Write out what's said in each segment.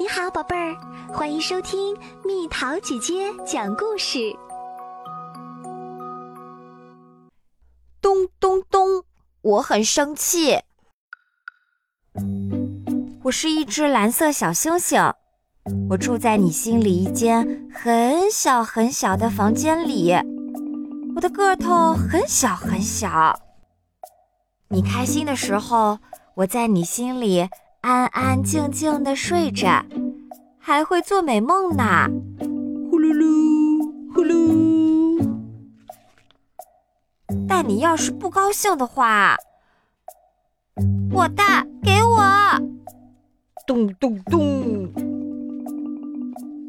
你好，宝贝儿，欢迎收听蜜桃姐姐讲故事。咚咚咚，我很生气。我是一只蓝色小星星，我住在你心里一间很小很小的房间里，我的个头很小很小。你开心的时候，我在你心里。安安静静的睡着，还会做美梦呢。呼噜噜，呼噜。但你要是不高兴的话，我的给我。咚咚咚。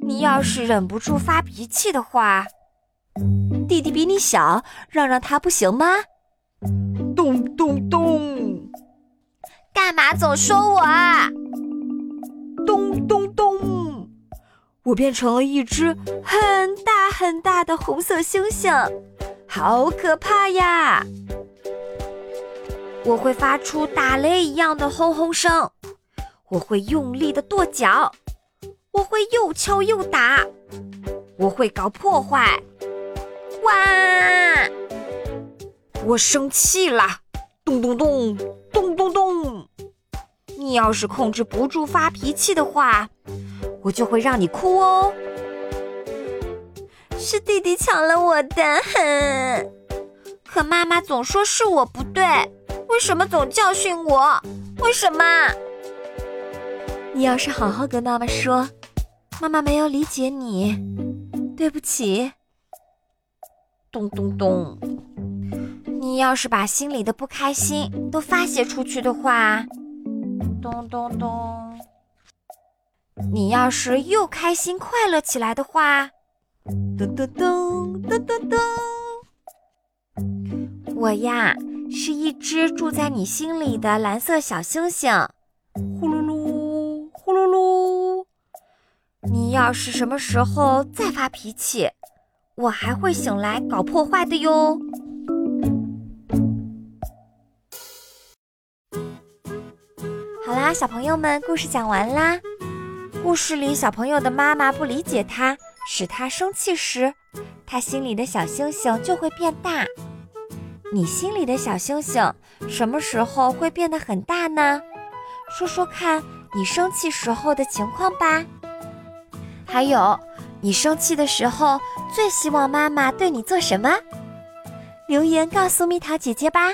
你要是忍不住发脾气的话，弟弟比你小，让让他不行吗？咚咚咚。干嘛总说我啊？咚咚咚！我变成了一只很大很大的红色星星，好可怕呀！我会发出打雷一样的轰轰声，我会用力的跺脚，我会又敲又打，我会搞破坏。哇！我生气了！咚咚咚！你要是控制不住发脾气的话，我就会让你哭哦。是弟弟抢了我的，哼！可妈妈总说是我不对，为什么总教训我？为什么？你要是好好跟妈妈说，妈妈没有理解你，对不起。咚咚咚！你要是把心里的不开心都发泄出去的话，咚咚咚！你要是又开心快乐起来的话，噔噔噔噔噔噔！我呀，是一只住在你心里的蓝色小星星，呼噜噜，呼噜噜！你要是什么时候再发脾气，我还会醒来搞破坏的哟。小朋友们，故事讲完啦。故事里，小朋友的妈妈不理解他，使他生气时，他心里的小星星就会变大。你心里的小星星什么时候会变得很大呢？说说看你生气时候的情况吧。还有，你生气的时候最希望妈妈对你做什么？留言告诉蜜桃姐姐吧。